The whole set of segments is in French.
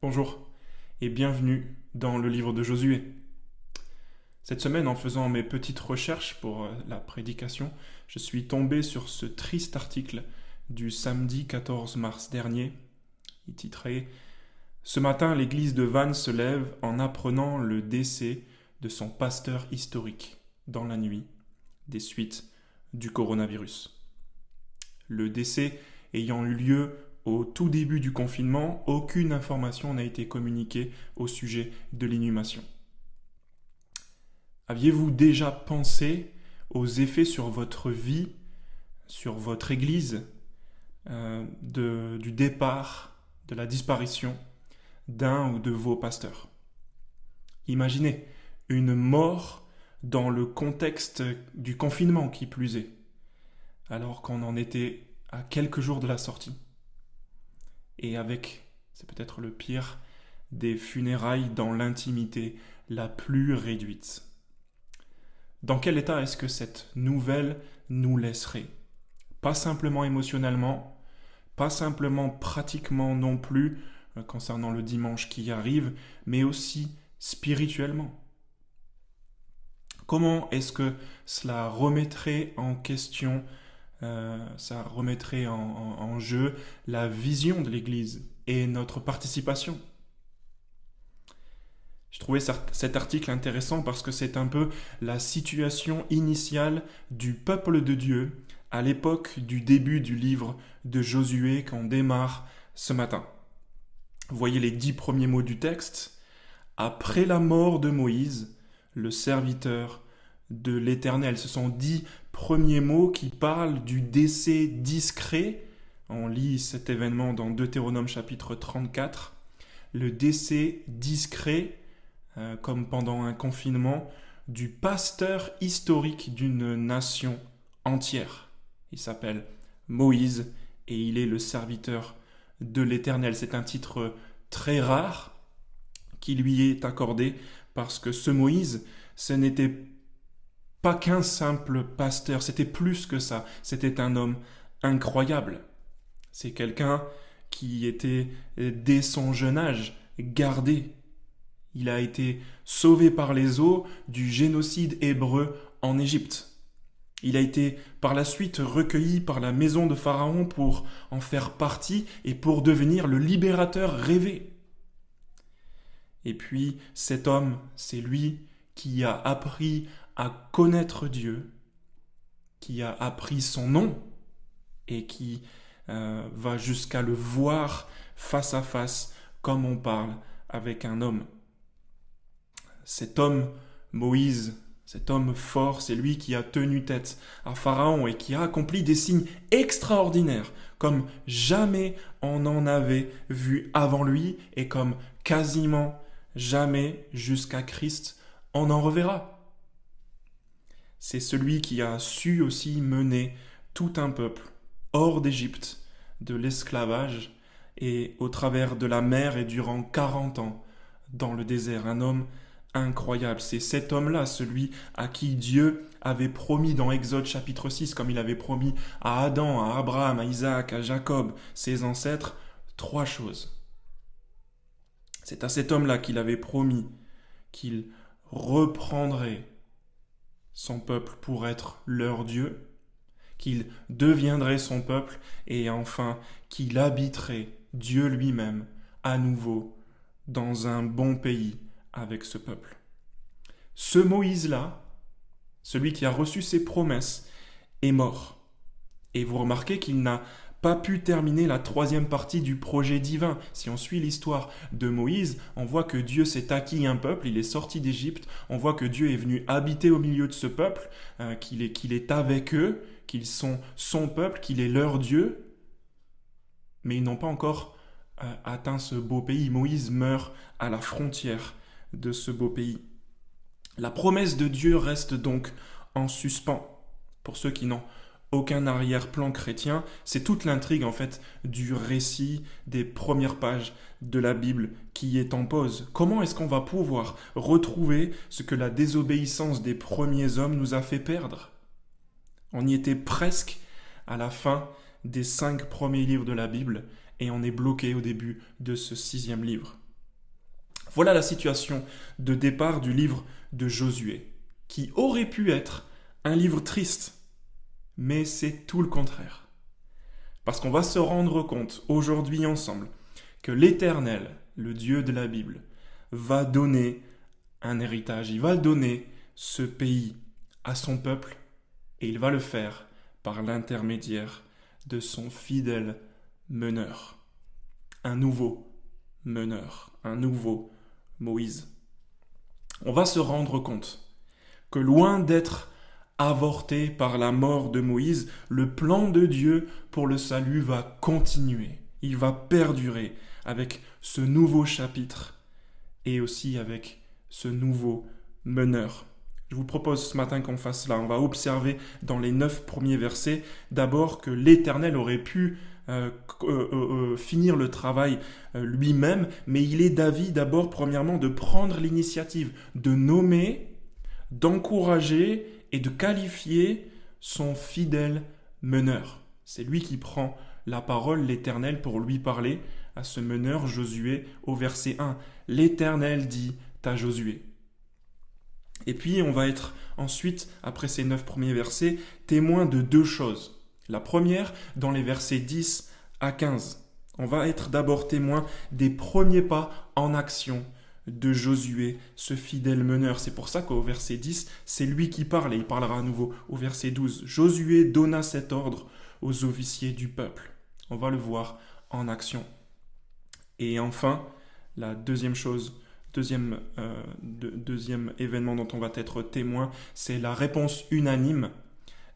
Bonjour et bienvenue dans le livre de Josué. Cette semaine, en faisant mes petites recherches pour euh, la prédication, je suis tombé sur ce triste article du samedi 14 mars dernier, il titrait Ce matin, l'église de Vannes se lève en apprenant le décès de son pasteur historique dans la nuit des suites du coronavirus. Le décès ayant eu lieu au tout début du confinement, aucune information n'a été communiquée au sujet de l'inhumation. Aviez-vous déjà pensé aux effets sur votre vie, sur votre Église, euh, du départ, de la disparition d'un ou de vos pasteurs? Imaginez une mort dans le contexte du confinement qui plus est, alors qu'on en était à quelques jours de la sortie et avec, c'est peut-être le pire, des funérailles dans l'intimité la plus réduite. Dans quel état est-ce que cette nouvelle nous laisserait? Pas simplement émotionnellement, pas simplement pratiquement non plus euh, concernant le dimanche qui arrive, mais aussi spirituellement. Comment est-ce que cela remettrait en question euh, ça remettrait en, jeu la vision de l'Église et notre participation. Je trouvais cet article intéressant parce que c'est un peu la situation initiale du peuple de Dieu à l'époque du début du livre de Josué qu'on démarre ce matin. voyez les dix premiers mots du texte. Après la mort de Moïse, le serviteur de l'Éternel. Ce sont dix premiers mots qui parlent du décès discret. On lit cet événement dans Deutéronome chapitre 34. Le décès discret, euh, comme pendant un confinement, du pasteur historique d'une nation entière. Il s'appelle Moïse et il est le serviteur de l'Éternel. C'est un titre très rare qui lui est accordé parce que ce Moïse, ce n'était pas qu'un simple pasteur, c'était plus que ça, c'était un homme incroyable. C'est quelqu'un qui était, dès son jeune âge, gardé. Il a été sauvé par les eaux du génocide hébreu en Égypte. Il a été par la suite recueilli par la maison de Pharaon pour en faire partie et pour devenir le libérateur rêvé. Et puis cet homme, c'est lui qui a appris à connaître Dieu, qui a appris son nom et qui euh, va jusqu'à le voir face à face comme on parle avec un homme. Cet homme, Moïse, cet homme fort, c'est lui qui a tenu tête à Pharaon et qui a accompli des signes extraordinaires, comme jamais on en avait vu avant lui et comme quasiment jamais jusqu'à Christ on en reverra c'est celui qui a su aussi mener tout un peuple hors d'Égypte, de l'esclavage, et au travers de la mer et durant quarante ans dans le désert. Un homme incroyable. C'est cet homme-là, celui à qui Dieu avait promis dans Exode chapitre 6, comme il avait promis à Adam, à Abraham, à Isaac, à Jacob, ses ancêtres, trois choses. C'est à cet homme-là qu'il avait promis qu'il reprendrait son peuple pour être leur Dieu, qu'il deviendrait son peuple et enfin qu'il habiterait Dieu lui-même à nouveau dans un bon pays avec ce peuple. Ce Moïse-là, celui qui a reçu ses promesses, est mort. Et vous remarquez qu'il n'a pas pu terminer la troisième partie du projet divin. Si on suit l'histoire de Moïse, on voit que Dieu s'est acquis un peuple, il est sorti d'Égypte, on voit que Dieu est venu habiter au milieu de ce peuple, euh, qu'il est, est avec eux, qu'ils sont son peuple, qu'il est leur Dieu, mais ils n'ont pas encore euh, atteint ce beau pays. Moïse meurt à la frontière de ce beau pays. La promesse de Dieu reste donc en suspens pour ceux qui n'ont aucun arrière-plan chrétien, c'est toute l'intrigue en fait du récit des premières pages de la Bible qui est en pause. Comment est-ce qu'on va pouvoir retrouver ce que la désobéissance des premiers hommes nous a fait perdre? On y était presque à la fin des cinq premiers livres de la Bible et on est bloqué au début de ce sixième livre. Voilà la situation de départ du livre de Josué, qui aurait pu être un livre triste, mais c'est tout le contraire. Parce qu'on va se rendre compte aujourd'hui ensemble que l'Éternel, le Dieu de la Bible, va donner un héritage, il va donner ce pays à son peuple et il va le faire par l'intermédiaire de son fidèle meneur. Un nouveau meneur, un nouveau Moïse. On va se rendre compte que loin d'être avorté par la mort de Moïse, le plan de Dieu pour le salut va continuer, il va perdurer avec ce nouveau chapitre et aussi avec ce nouveau meneur. Je vous propose ce matin qu'on fasse cela. On va observer dans les neuf premiers versets d'abord que l'Éternel aurait pu euh, euh, euh, finir le travail lui-même, mais il est d'avis d'abord, premièrement, de prendre l'initiative, de nommer, d'encourager et de qualifier son fidèle meneur. C'est lui qui prend la parole, l'Éternel, pour lui parler à ce meneur Josué au verset 1. L'Éternel dit à Josué. Et puis on va être ensuite, après ces neuf premiers versets, témoin de deux choses. La première, dans les versets 10 à 15. On va être d'abord témoin des premiers pas en action de Josué, ce fidèle meneur. C'est pour ça qu'au verset 10, c'est lui qui parle et il parlera à nouveau au verset 12. Josué donna cet ordre aux officiers du peuple. On va le voir en action. Et enfin, la deuxième chose Deuxième, euh, deuxième événement dont on va être témoin, c'est la réponse unanime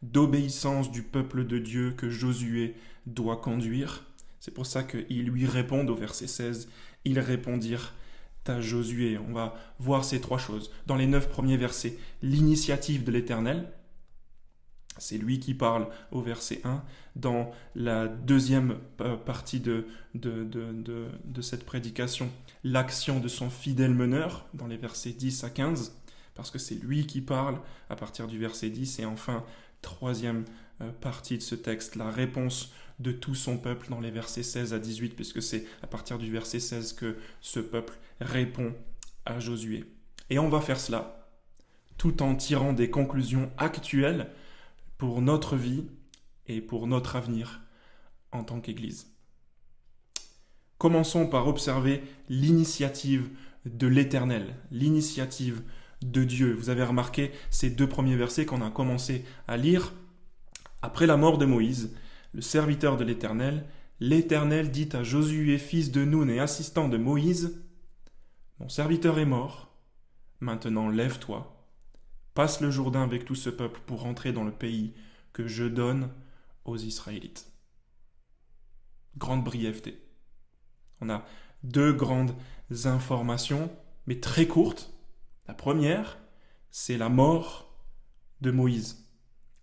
d'obéissance du peuple de Dieu que Josué doit conduire. C'est pour ça qu'ils lui répondent au verset 16. Ils répondirent à Josué. On va voir ces trois choses. Dans les neuf premiers versets, l'initiative de l'Éternel, c'est lui qui parle au verset 1. Dans la deuxième euh, partie de, cette prédication, l'action de son fidèle meneur, dans les versets 10 à 15, parce que c'est lui qui parle à partir du verset 10. Et enfin, troisième partie de ce texte, la réponse de tout son peuple dans les versets 16 à 18, puisque c'est à partir du verset 16 que ce peuple répond à Josué. Et on va faire cela tout en tirant des conclusions actuelles pour notre vie et pour notre avenir en tant qu'Église. Commençons par observer l'initiative de l'Éternel, l'initiative de Dieu. Vous avez remarqué ces deux premiers versets qu'on a commencé à lire. Après la mort de Moïse, le serviteur de l'Éternel, l'Éternel dit à Josué, fils de Noun et assistant de Moïse, Mon serviteur est mort, maintenant lève-toi, passe le Jourdain avec tout ce peuple pour rentrer dans le pays que je donne aux Israélites. Grande brièveté. On a deux grandes informations, mais très courtes. La première, c'est la mort de Moïse.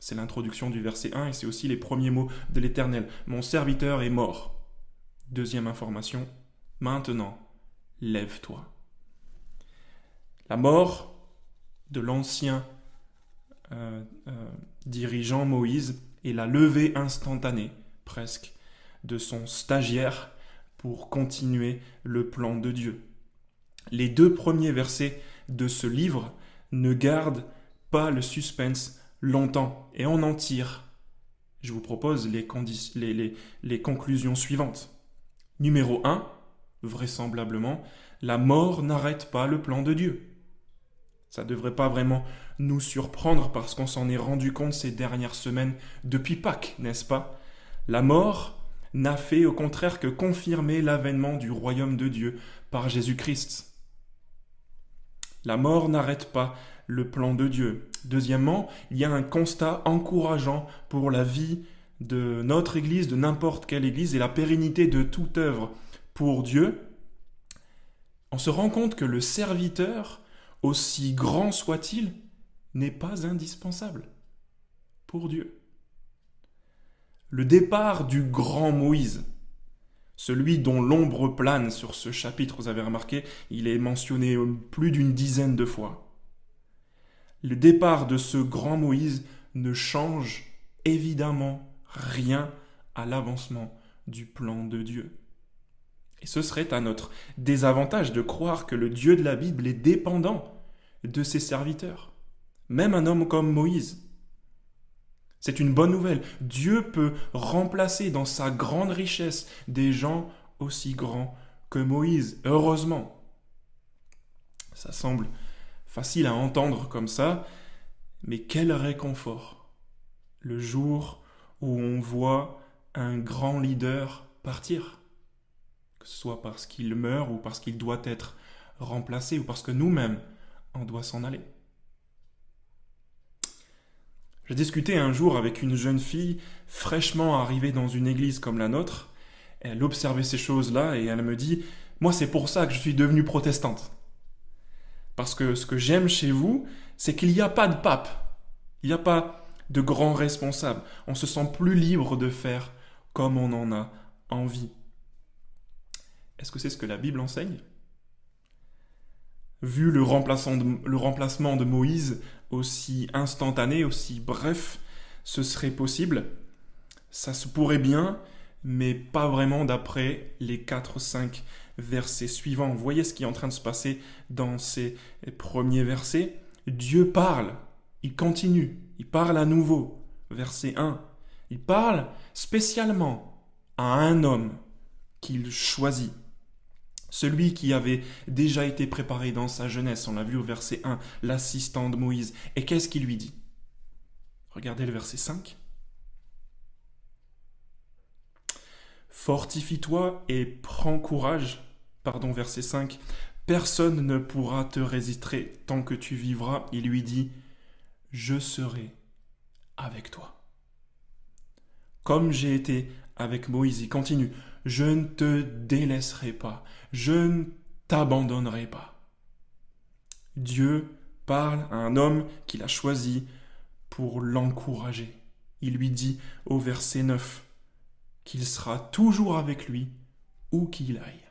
C'est l'introduction du verset 1 et c'est aussi les premiers mots de l'Éternel. Mon serviteur est mort. Deuxième information, maintenant, lève-toi. La mort de l'ancien euh, euh, dirigeant Moïse et la levée instantanée, presque, de son stagiaire pour continuer le plan de Dieu. Les deux premiers versets de ce livre ne gardent pas le suspense longtemps et on en tire, je vous propose les, conclusions suivantes. Numéro 1, vraisemblablement, la mort n'arrête pas le plan de Dieu. Ça ne devrait pas vraiment nous surprendre parce qu'on s'en est rendu compte ces dernières semaines depuis Pâques, n'est-ce pas? La mort n'a fait au contraire que confirmer l'avènement du royaume de Dieu par Jésus-Christ. La mort n'arrête pas le plan de Dieu. Deuxièmement, il y a un constat encourageant pour la vie de notre Église, de n'importe quelle Église, et la pérennité de toute œuvre pour Dieu. On se rend compte que le serviteur aussi grand soit-il, n'est pas indispensable pour Dieu. Le départ du grand Moïse, celui dont l'ombre plane sur ce chapitre, vous avez remarqué, il est mentionné plus d'une dizaine de fois. Le départ de ce grand Moïse ne change évidemment rien à l'avancement du plan de Dieu. Et ce serait à notre désavantage de croire que le Dieu de la Bible est dépendant de ses serviteurs, même un homme comme Moïse. C'est une bonne nouvelle. Dieu peut remplacer dans sa grande richesse des gens aussi grands que Moïse, heureusement. Ça semble facile à entendre comme ça, mais quel réconfort le jour où on voit un grand leader partir, que ce soit parce qu'il meurt ou parce qu'il doit être remplacé ou parce que nous-mêmes, on doit s'en aller. J'ai discuté un jour avec une jeune fille fraîchement arrivée dans une église comme la nôtre. Elle observait ces choses-là et elle me dit Moi, c'est pour ça que je suis devenue protestante. Parce que ce que j'aime chez vous, c'est qu'il n'y a pas de pape. Il n'y a pas de grand responsable. On se sent plus libre de faire comme on en a envie. Est-ce que c'est ce que la Bible enseigne? Vu le, le remplacement de Moïse aussi instantané, aussi bref, ce serait possible. Ça se pourrait bien, mais pas vraiment d'après les 4-5 versets suivants. Vous voyez ce qui est en train de se passer dans ces premiers versets Dieu parle, il continue, il parle à nouveau. Verset 1. Il parle spécialement à un homme qu'il choisit. Celui qui avait déjà été préparé dans sa jeunesse, on l'a vu au verset 1, l'assistant de Moïse. Et qu'est-ce qu'il lui dit? Regardez le verset 5. Fortifie-toi et prends courage. Pardon, verset 5. Personne ne pourra te résister tant que tu vivras. Il lui dit, je serai avec toi. Comme j'ai été avec Moïse, il continue, je ne te délaisserai pas, je ne t'abandonnerai pas. Dieu parle à un homme qu'il a choisi pour l'encourager. Il lui dit au verset 9 qu'il sera toujours avec lui où qu'il aille.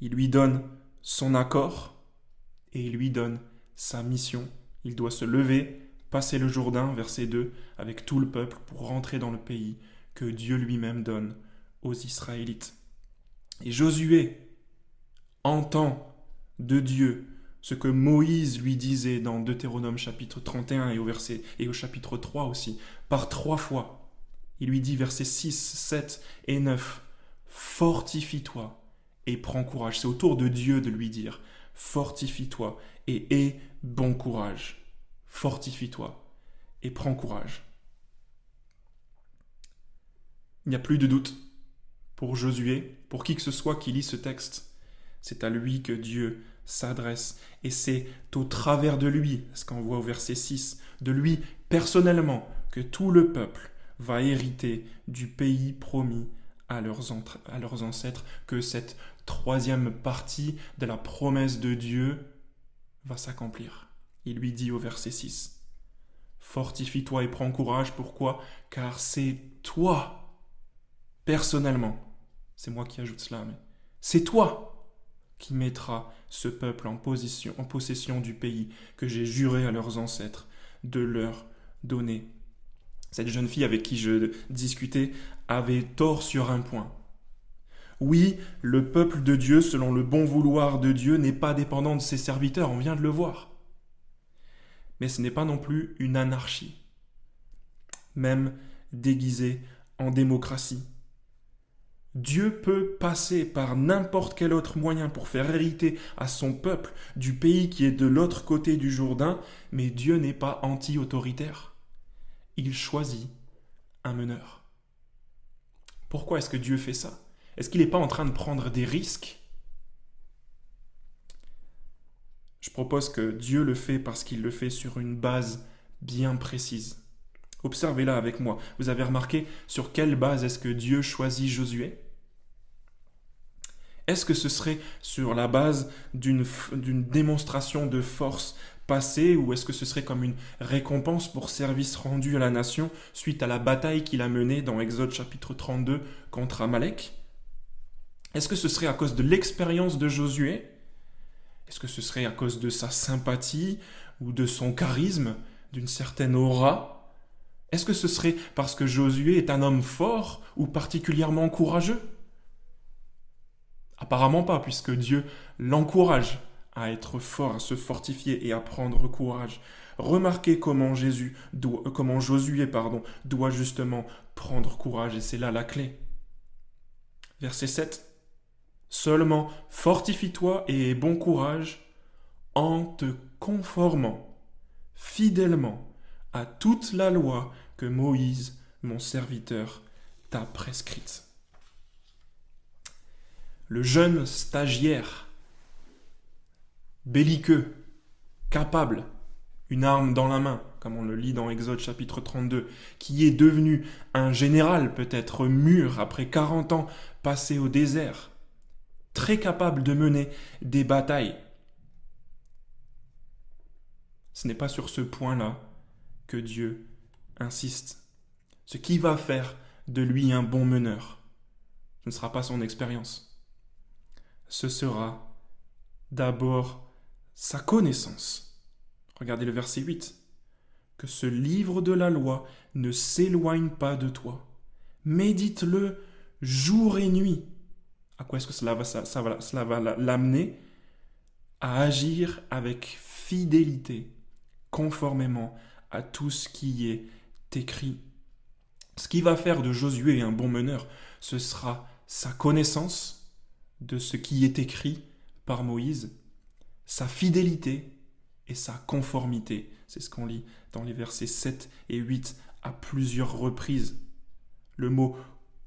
Il lui donne son accord et il lui donne sa mission. Il doit se lever, passer le Jourdain, verset 2, avec tout le peuple pour rentrer dans le pays que Dieu lui-même donne aux Israélites. Et Josué entend de Dieu ce que Moïse lui disait dans Deutéronome chapitre 31 et au et au chapitre 3 aussi, par trois fois. Il lui dit versets 6, 7 et 9, Fortifie-toi et prends courage. C'est au tour de Dieu de lui dire, Fortifie-toi et aie bon courage. Fortifie-toi et prends courage. Il n'y a plus de doute pour Josué, pour qui que ce soit qui lit ce texte. C'est à lui que Dieu s'adresse. Et c'est au travers de lui, ce qu'on voit au verset 6, de lui personnellement, que tout le peuple va hériter du pays promis à leurs, à leurs ancêtres, que cette troisième partie de la promesse de Dieu va s'accomplir. Il lui dit au verset 6, Fortifie-toi et prends courage, pourquoi? Car c'est toi personnellement, c'est moi qui ajoute cela, mais c'est toi qui mettras ce peuple en possession du pays que j'ai juré à leurs ancêtres de leur donner. Cette jeune fille avec qui je discutais avait tort sur un point. Oui, le peuple de Dieu, selon le bon vouloir de Dieu, n'est pas dépendant de ses serviteurs, on vient de le voir. Mais ce n'est pas non plus une anarchie, même déguisée en démocratie. Dieu peut passer par n'importe quel autre moyen pour faire hériter à son peuple du pays qui est de l'autre côté du Jourdain, mais Dieu n'est pas anti-autoritaire. Il choisit un meneur. Pourquoi est-ce que Dieu fait ça? Est-ce qu'il n'est pas en train de prendre des risques? Je propose que Dieu le fait parce qu'il le fait sur une base bien précise. Observez-la avec moi. Vous avez remarqué sur quelle base est-ce que Dieu choisit Josué? Est-ce que ce serait sur la base d'une démonstration de force passée ou est-ce que ce serait comme une récompense pour service rendu à la nation suite à la bataille qu'il a menée dans Exode chapitre 32 contre Amalek? Est-ce que ce serait à cause de l'expérience de Josué? Est-ce que ce serait à cause de sa sympathie ou de son charisme, d'une certaine aura? Est-ce que ce serait parce que Josué est un homme fort ou particulièrement courageux? Apparemment pas, puisque Dieu l'encourage à être fort, à se fortifier et à prendre courage. Remarquez comment Jésus doit, euh, comment Josué pardon, doit justement prendre courage et c'est là la clé. Verset 7. Seulement fortifie-toi et bon courage en te conformant fidèlement à toute la loi que Moïse, mon serviteur, t'a prescrite. Le jeune stagiaire, belliqueux, capable, une arme dans la main, comme on le lit dans Exode chapitre 32, qui est devenu un général peut-être mûr après 40 ans passés au désert, très capable de mener des batailles. Ce n'est pas sur ce point-là que Dieu insiste. Ce qui va faire de lui un bon meneur, ce ne sera pas son expérience. Ce sera d'abord sa connaissance. Regardez le verset 8. Que ce livre de la loi ne s'éloigne pas de toi. Médite-le jour et nuit. À quoi est-ce que cela va, l'amener À agir avec fidélité, conformément à tout ce qui est écrit. Ce qui va faire de Josué un bon meneur, ce sera sa connaissance de ce qui est écrit par Moïse, sa fidélité et sa conformité. C'est ce qu'on lit dans les versets 7 et 8 à plusieurs reprises. Le mot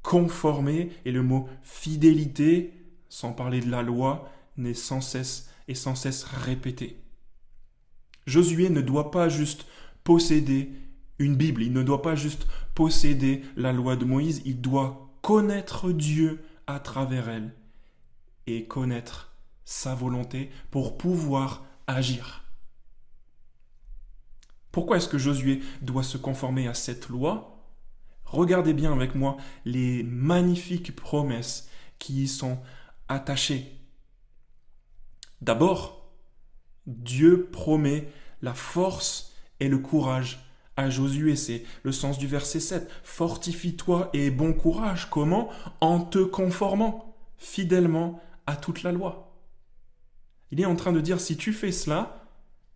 conformer et le mot fidélité, sans parler de la loi, n'est sans cesse et sans cesse répété. Josué ne doit pas juste posséder une Bible, il ne doit pas juste posséder la loi de Moïse, il doit connaître Dieu à travers elle et connaître sa volonté pour pouvoir agir. Pourquoi est-ce que Josué doit se conformer à cette loi? Regardez bien avec moi les magnifiques promesses qui y sont attachées. D'abord, Dieu promet la force et le courage à Josué, c'est le sens du verset 7. Fortifie-toi et bon courage. Comment? En te conformant fidèlement à toute la loi. Il est en train de dire, si tu fais cela,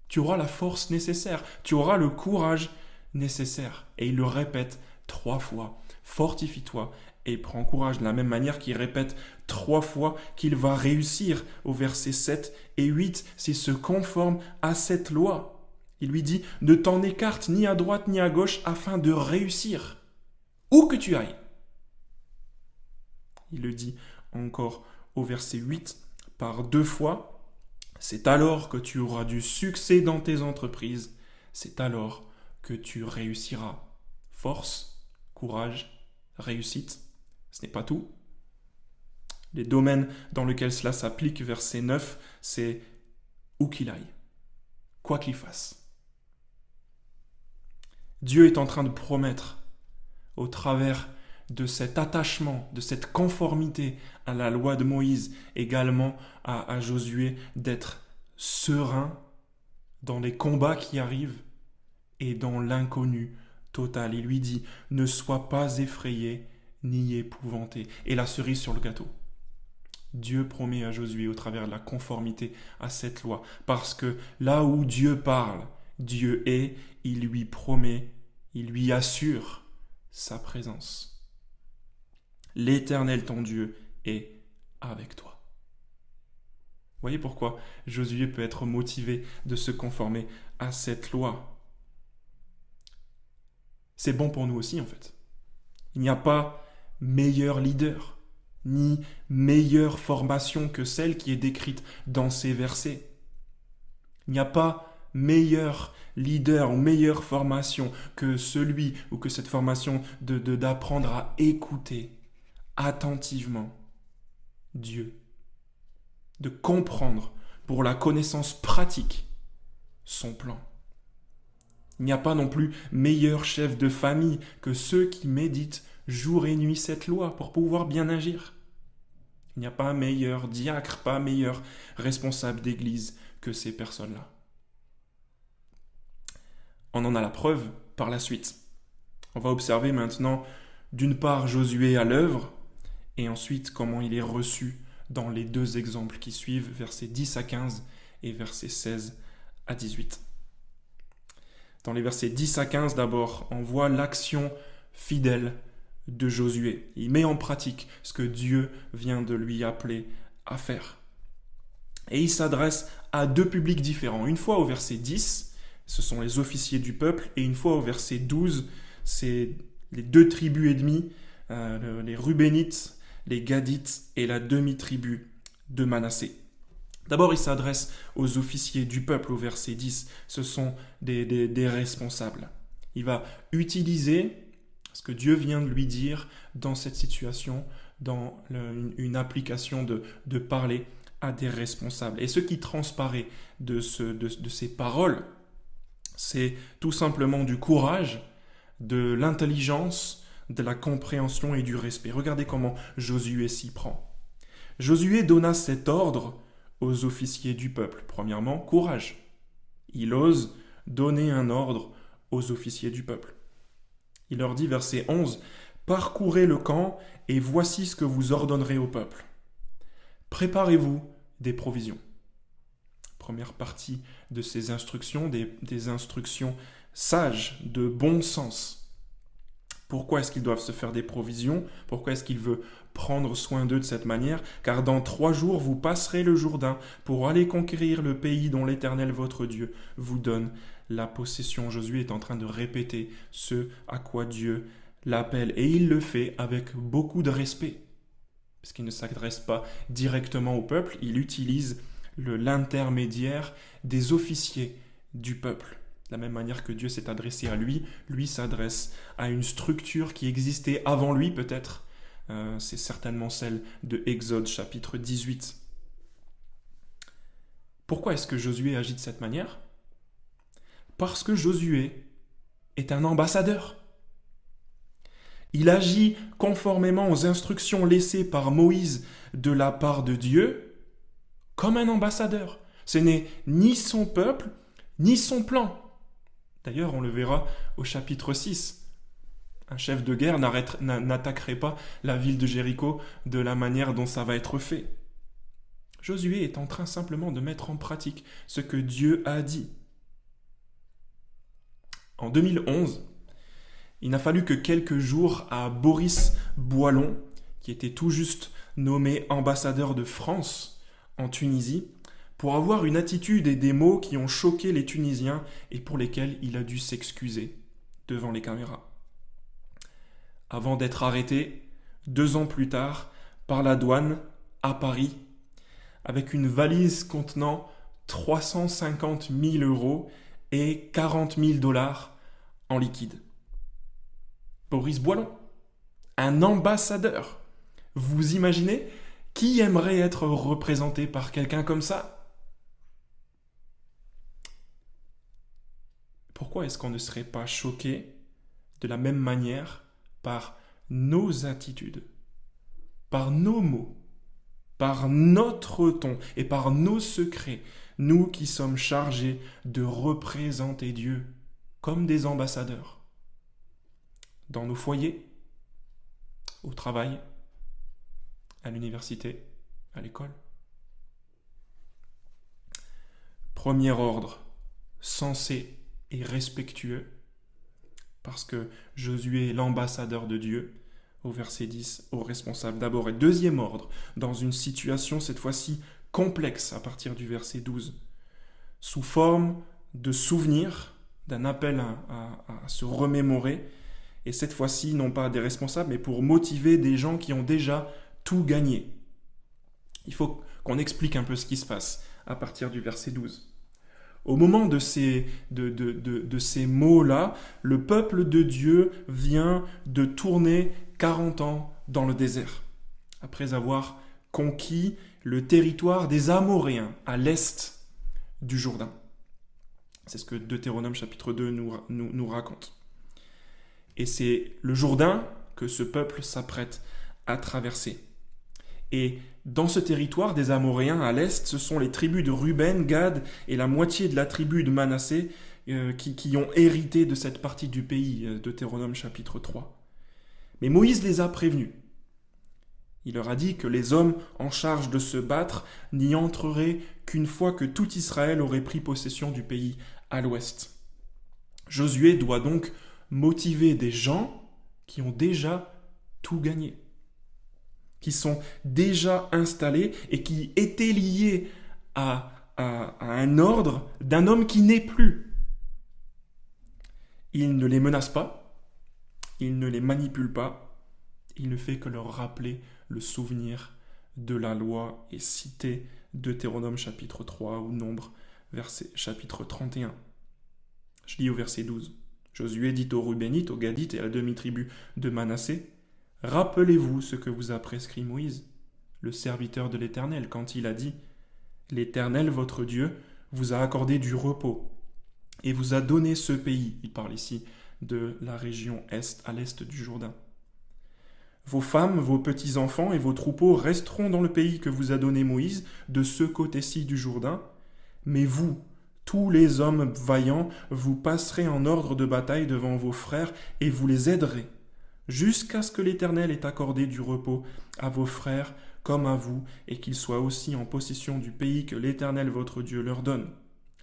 tu auras la force nécessaire, tu auras le courage nécessaire. Et il le répète trois fois. Fortifie-toi et prends courage de la même manière qu'il répète trois fois qu'il va réussir au verset 7 et 8 s'il se conforme à cette loi. Il lui dit Ne t'en écarte ni à droite ni à gauche afin de réussir, où que tu ailles. Il le dit encore au verset 8 par deux fois C'est alors que tu auras du succès dans tes entreprises, c'est alors que tu réussiras. Force, courage, réussite, ce n'est pas tout. Les domaines dans lesquels cela s'applique, verset 9, c'est où qu'il aille, quoi qu'il fasse. Dieu est en train de promettre, au travers de cet attachement, de cette conformité à la loi de Moïse, également à, Josué, d'être serein dans les combats qui arrivent et dans l'inconnu total. Il lui dit, ne sois pas effrayé ni épouvanté. Et la cerise sur le gâteau. Dieu promet à Josué au travers de la conformité à cette loi, parce que là où Dieu parle, Dieu est, il lui promet, il lui assure sa présence. L'Éternel ton Dieu est avec toi. Voyez pourquoi Josué peut être motivé de se conformer à cette loi. C'est bon pour nous aussi en fait. Il n'y a pas meilleur leader, ni meilleure formation que celle qui est décrite dans ces versets. Il n'y a pas meilleur leader ou meilleure formation que celui ou que cette formation de d'apprendre à écouter attentivement Dieu, de comprendre pour la connaissance pratique son plan. Il n'y a pas non plus meilleur chef de famille que ceux qui méditent jour et nuit cette loi pour pouvoir bien agir. Il n'y a pas meilleur diacre, pas meilleur responsable d'église que ces personnes-là. On en a la preuve par la suite. On va observer maintenant d'une part Josué à l'œuvre et ensuite comment il est reçu dans les deux exemples qui suivent, versets 10 à 15 et versets 16 à 18. Dans les versets 10 à 15 d'abord, on voit l'action fidèle de Josué. Il met en pratique ce que Dieu vient de lui appeler à faire. Et il s'adresse à deux publics différents. Une fois au verset 10, ce sont les officiers du peuple, et une fois au verset 12, c'est les deux tribus et demie, euh, les Rubénites, les Gadites et la demi-tribu de Manassé. D'abord, il s'adresse aux officiers du peuple au verset 10. Ce sont des, responsables. Il va utiliser ce que Dieu vient de lui dire dans cette situation, dans une, application de, parler à des responsables. Et ce qui transparaît de, ces paroles, c'est tout simplement du courage, de l'intelligence, de la compréhension et du respect. Regardez comment Josué s'y prend. Josué donna cet ordre aux officiers du peuple. Premièrement, courage. Il ose donner un ordre aux officiers du peuple. Il leur dit, verset 11, Parcourez le camp et voici ce que vous ordonnerez au peuple. Préparez-vous des provisions. Première partie de ces instructions, des, des instructions sages, de bon sens. Pourquoi est-ce qu'ils doivent se faire des provisions? Pourquoi est-ce qu'il veut prendre soin d'eux de cette manière? Car dans trois jours vous passerez le Jourdain pour aller conquérir le pays dont l'Éternel votre Dieu vous donne la possession. Josué est en train de répéter ce à quoi Dieu l'appelle et il le fait avec beaucoup de respect. Parce qu'il ne s'adresse pas directement au peuple, il utilise l'intermédiaire des officiers du peuple la même manière que Dieu s'est adressé à lui, lui s'adresse à une structure qui existait avant lui peut-être. Euh, c'est certainement celle de Exode chapitre 18. Pourquoi est-ce que Josué agit de cette manière? Parce que Josué est un ambassadeur. Il agit conformément aux instructions laissées par Moïse de la part de Dieu comme un ambassadeur. Ce n'est ni son peuple, ni son plan. D'ailleurs, on le verra au chapitre 6. Un chef de guerre n'attaquerait pas la ville de Jéricho de la manière dont ça va être fait. Josué est en train simplement de mettre en pratique ce que Dieu a dit. En 2011, il n'a fallu que quelques jours à Boris Boilon, qui était tout juste nommé ambassadeur de France en Tunisie, pour avoir une attitude et des mots qui ont choqué les Tunisiens et pour lesquels il a dû s'excuser devant les caméras. Avant d'être arrêté, deux ans plus tard, par la douane à Paris, avec une valise contenant 350 000 euros et 40 000 dollars en liquide. Boris Boilon, un ambassadeur. Vous imaginez qui aimerait être représenté par quelqu'un comme ça? Pourquoi est-ce qu'on ne serait pas choqué de la même manière par nos attitudes, par nos mots, par notre ton et par nos secrets, nous qui sommes chargés de représenter Dieu comme des ambassadeurs, dans nos foyers, au travail, à l'université, à l'école. Premier ordre, censé respectueux, parce que Josué est l'ambassadeur de Dieu, au verset 10, au responsable d'abord. Et deuxième ordre, dans une situation cette fois-ci complexe à partir du verset 12, sous forme de souvenir, d'un appel à, à, se remémorer, et cette fois-ci non pas des responsables, mais pour motiver des gens qui ont déjà tout gagné. Il faut qu'on explique un peu ce qui se passe à partir du verset 12. Au moment de ces, mots-là, le peuple de Dieu vient de tourner 40 ans dans le désert, après avoir conquis le territoire des Amoréens à l'est du Jourdain. C'est ce que Deutéronome chapitre 2 nous, nous, nous raconte. Et c'est le Jourdain que ce peuple s'apprête à traverser. Et dans ce territoire des Amoréens à l'est, ce sont les tribus de Ruben, Gad et la moitié de la tribu de Manassé euh, qui, ont hérité de cette partie du pays, euh, Deutéronome chapitre 3. Mais Moïse les a prévenus. Il leur a dit que les hommes en charge de se battre n'y entreraient qu'une fois que tout Israël aurait pris possession du pays à l'ouest. Josué doit donc motiver des gens qui ont déjà tout gagné, qui sont déjà installés et qui étaient liés à, un ordre d'un homme qui n'est plus. Il ne les menace pas, il ne les manipule pas, il ne fait que leur rappeler le souvenir de la loi est cité Deutéronome chapitre 3 ou Nombre verset chapitre 31. Je lis au verset 12. Josué dit aux Rubénites, aux Gadites et à la demi-tribu de Manassé Rappelez-vous ce que vous a prescrit Moïse, le serviteur de l'Éternel, quand il a dit L'Éternel, votre Dieu, vous a accordé du repos et vous a donné ce pays. Il parle ici de la région est à l'est du Jourdain. Vos femmes, vos petits-enfants et vos troupeaux resteront dans le pays que vous a donné Moïse, de ce côté-ci du Jourdain, mais vous, tous les hommes vaillants, vous passerez en ordre de bataille devant vos frères et vous les aiderez, jusqu'à ce que l'Éternel ait accordé du repos à vos frères comme à vous, et qu'ils soient aussi en possession du pays que l'Éternel votre Dieu leur donne.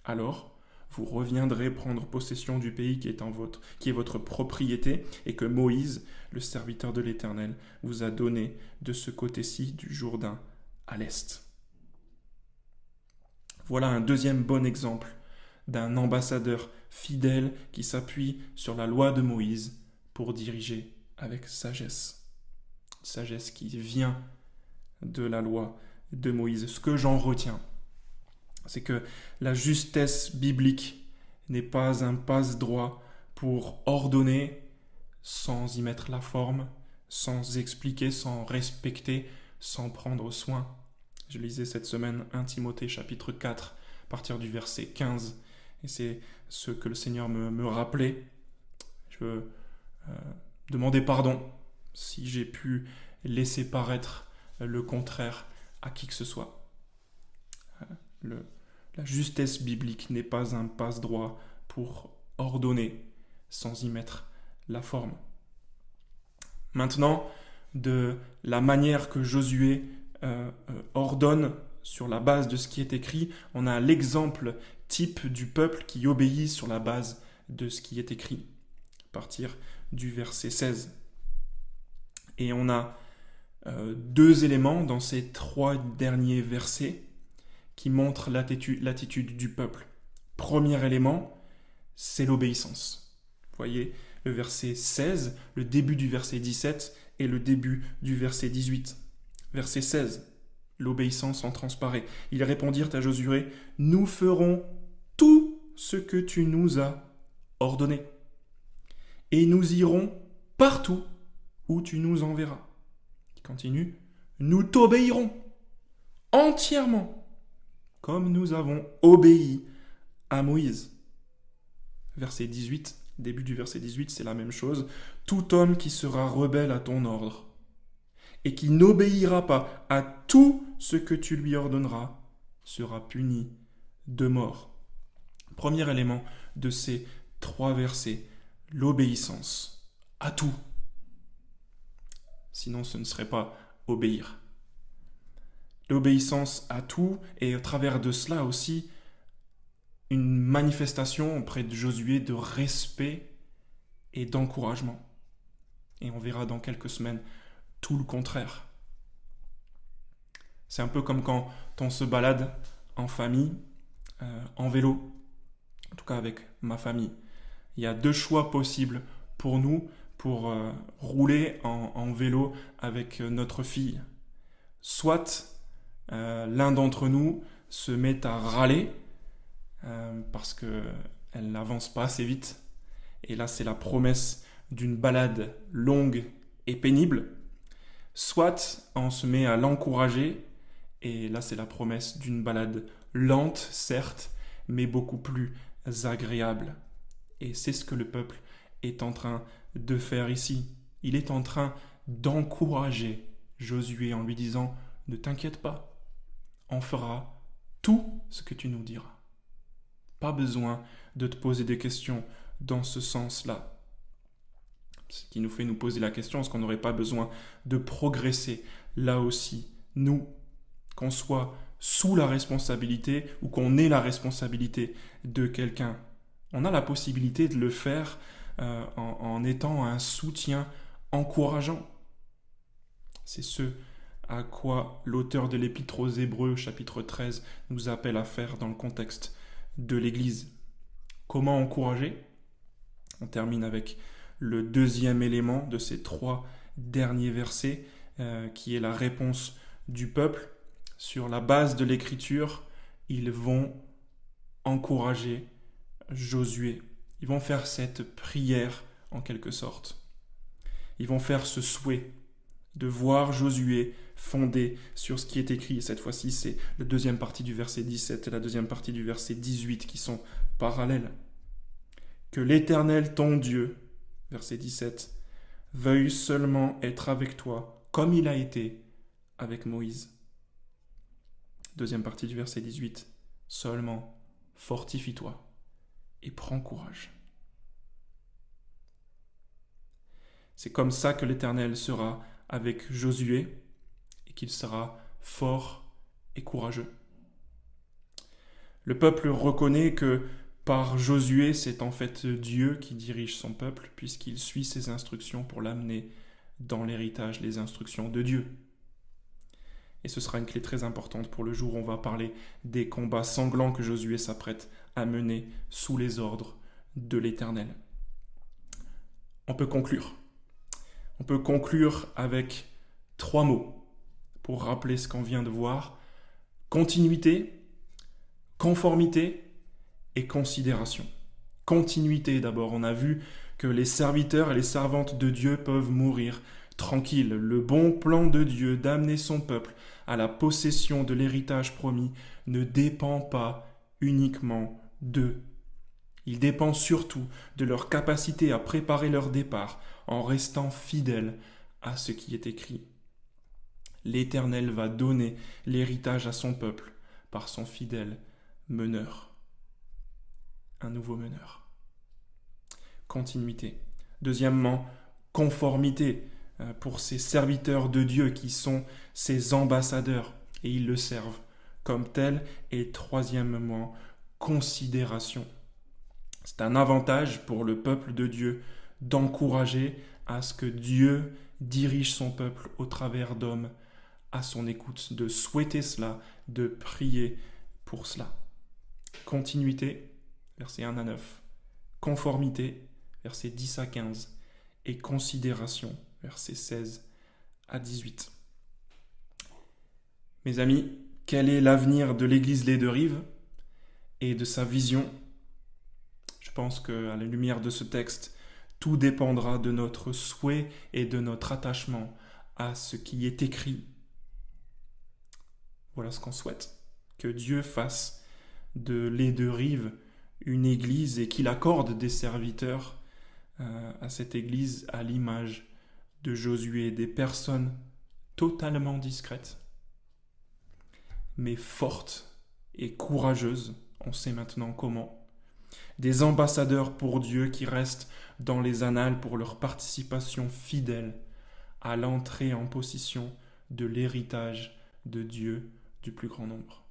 Alors, vous reviendrez prendre possession du pays qui est en votre, qui est votre propriété, et que Moïse, le serviteur de l'Éternel, vous a donné de ce côté-ci du Jourdain à l'est. Voilà un deuxième bon exemple d'un ambassadeur fidèle qui s'appuie sur la loi de Moïse pour diriger avec sagesse. Sagesse qui vient de la loi de Moïse. Ce que j'en retiens, c'est que la justesse biblique n'est pas un passe-droit pour ordonner sans y mettre la forme, sans expliquer, sans respecter, sans prendre soin. Je lisais cette semaine 1 Timothée chapitre 4, à partir du verset 15, et c'est ce que le Seigneur me, rappelait. Je euh, demander pardon si j'ai pu laisser paraître le contraire à qui que ce soit. Euh, la justesse biblique n'est pas un passe-droit pour ordonner sans y mettre la forme. Maintenant, de la manière que Josué euh, euh, ordonne sur la base de ce qui est écrit, on a l'exemple type du peuple qui obéit sur la base de ce qui est écrit, du verset 16. Et on a euh, deux éléments dans ces trois derniers versets qui montre l'attitude du peuple. Premier élément, c'est l'obéissance. Vous voyez le verset 16, le début du verset 17 et le début du verset 18. Verset 16, l'obéissance en transparaît. Ils répondirent à Josué, Nous ferons tout ce que tu nous as ordonné. Et nous irons partout où tu nous enverras. Il continue, Nous t'obéirons entièrement comme nous avons obéi à Moïse. Verset 18, début du verset 18, c'est la même chose. Tout homme qui sera rebelle à ton ordre et qui n'obéira pas à tout ce que tu lui ordonneras sera puni de mort. Premier élément de ces trois versets, l'obéissance à tout. Sinon ce ne serait pas obéir l'obéissance à tout et au travers de cela aussi une manifestation auprès de Josué de respect et d'encouragement. Et on verra dans quelques semaines tout le contraire. C'est un peu comme quand on se balade en famille, euh, en vélo, en tout cas avec ma famille. Il y a deux choix possibles pour nous pour euh, rouler en, vélo avec notre fille. Soit euh, l'un d'entre nous se met à râler euh, parce qu'elle n'avance pas assez vite. Et là, c'est la promesse d'une balade longue et pénible. Soit on se met à l'encourager, et là, c'est la promesse d'une balade lente, certes, mais beaucoup plus agréable. Et c'est ce que le peuple est en train de faire ici. Il est en train d'encourager Josué en lui disant Ne t'inquiète pas, on fera tout ce que tu nous diras. Pas besoin de te poser des questions dans ce sens-là. Ce qui nous fait nous poser la question, est-ce qu'on n'aurait pas besoin de progresser là aussi, nous, qu'on soit sous la responsabilité ou qu'on ait la responsabilité de quelqu'un? On a la possibilité de le faire euh, en, étant un soutien encourageant. C'est ce à quoi l'auteur de l'Épître aux Hébreux, chapitre 13, nous appelle à faire dans le contexte de l'Église. Comment encourager? On termine avec le deuxième élément de ces trois derniers versets, euh, qui est la réponse du peuple. Sur la base de l'Écriture, ils vont encourager Josué. Ils vont faire cette prière en quelque sorte. Ils vont faire ce souhait de voir Josué fondé sur ce qui est écrit. cette fois-ci, c'est la deuxième partie du verset 17 et la deuxième partie du verset 18 qui sont parallèles. Que l'Éternel, ton Dieu, verset 17, veuille seulement être avec toi comme il a été avec Moïse. Deuxième partie du verset 18, seulement fortifie-toi et prends courage. C'est comme ça que l'Éternel sera avec Josué et qu'il sera fort et courageux. Le peuple reconnaît que par Josué, c'est en fait Dieu qui dirige son peuple, puisqu'il suit ses instructions pour l'amener dans l'héritage, les instructions de Dieu. Et ce sera une clé très importante pour le jour où on va parler des combats sanglants que Josué s'apprête à mener sous les ordres de l'Éternel. On peut conclure on peut conclure avec trois mots pour rappeler ce qu'on vient de voir. Continuité, conformité et considération. Continuité d'abord, on a vu que les serviteurs et les servantes de Dieu peuvent mourir tranquilles. Le bon plan de Dieu d'amener son peuple à la possession de l'héritage promis ne dépend pas uniquement d'eux. Il dépend surtout de leur capacité à préparer leur départ en restant fidèle à ce qui est écrit. L'Éternel va donner l'héritage à son peuple par son fidèle meneur. Un nouveau meneur. Continuité. Deuxièmement, conformité euh, pour ces serviteurs de Dieu qui sont ses ambassadeurs et ils le servent comme tel. Et troisièmement, considération. C'est un avantage pour le peuple de Dieu d'encourager à ce que Dieu dirige son peuple au travers d'hommes à son écoute, de souhaiter cela, de prier pour cela. Continuité, versets 1 à 9. Conformité, versets 10 à 15. Et considération, versets 16 à 18. Mes amis, quel est l'avenir de l'Église Les Deux Rives? Et de sa vision Je pense qu'à la lumière de ce texte, tout dépendra de notre souhait et de notre attachement à ce qui est écrit. Voilà ce qu'on souhaite. Que Dieu fasse de les deux rives une église et qu'il accorde des serviteurs euh, à cette église à l'image de Josué, des personnes totalement discrètes, mais fortes et courageuses. On sait maintenant comment des ambassadeurs pour Dieu qui restent dans les annales pour leur participation fidèle à l'entrée en possession de l'héritage de Dieu du plus grand nombre.